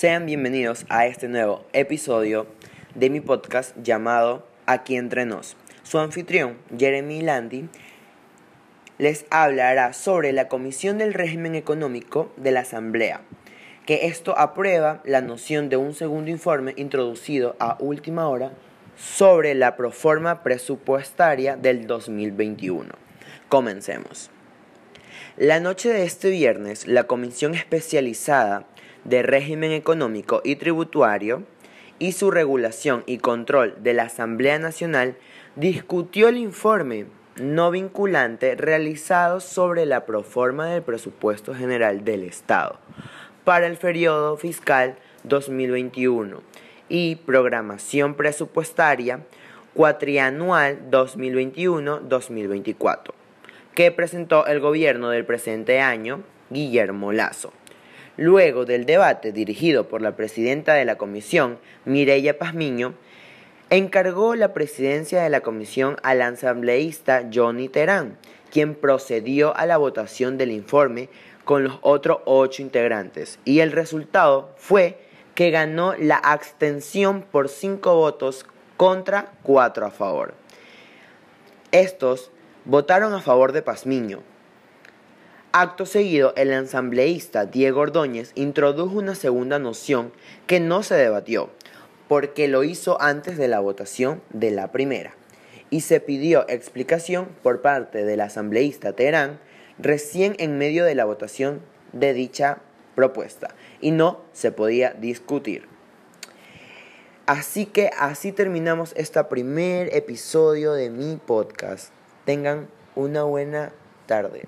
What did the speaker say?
Sean bienvenidos a este nuevo episodio de mi podcast llamado Aquí entre nos. Su anfitrión, Jeremy Landi, les hablará sobre la Comisión del Régimen Económico de la Asamblea, que esto aprueba la noción de un segundo informe introducido a última hora sobre la proforma presupuestaria del 2021. Comencemos. La noche de este viernes, la Comisión Especializada de Régimen Económico y Tributario y su regulación y control de la Asamblea Nacional discutió el informe no vinculante realizado sobre la proforma del presupuesto general del Estado para el periodo fiscal 2021 y programación presupuestaria cuatrianual 2021-2024 que presentó el gobierno del presente año, Guillermo Lazo. Luego del debate dirigido por la presidenta de la comisión, Mireya Pazmiño, encargó la presidencia de la comisión al asambleísta Johnny Terán, quien procedió a la votación del informe con los otros ocho integrantes. Y el resultado fue que ganó la abstención por cinco votos contra cuatro a favor. Estos votaron a favor de Pazmiño, Acto seguido, el asambleísta Diego Ordóñez introdujo una segunda noción que no se debatió, porque lo hizo antes de la votación de la primera, y se pidió explicación por parte del asambleísta Terán recién en medio de la votación de dicha propuesta, y no se podía discutir. Así que así terminamos este primer episodio de mi podcast. Tengan una buena tarde.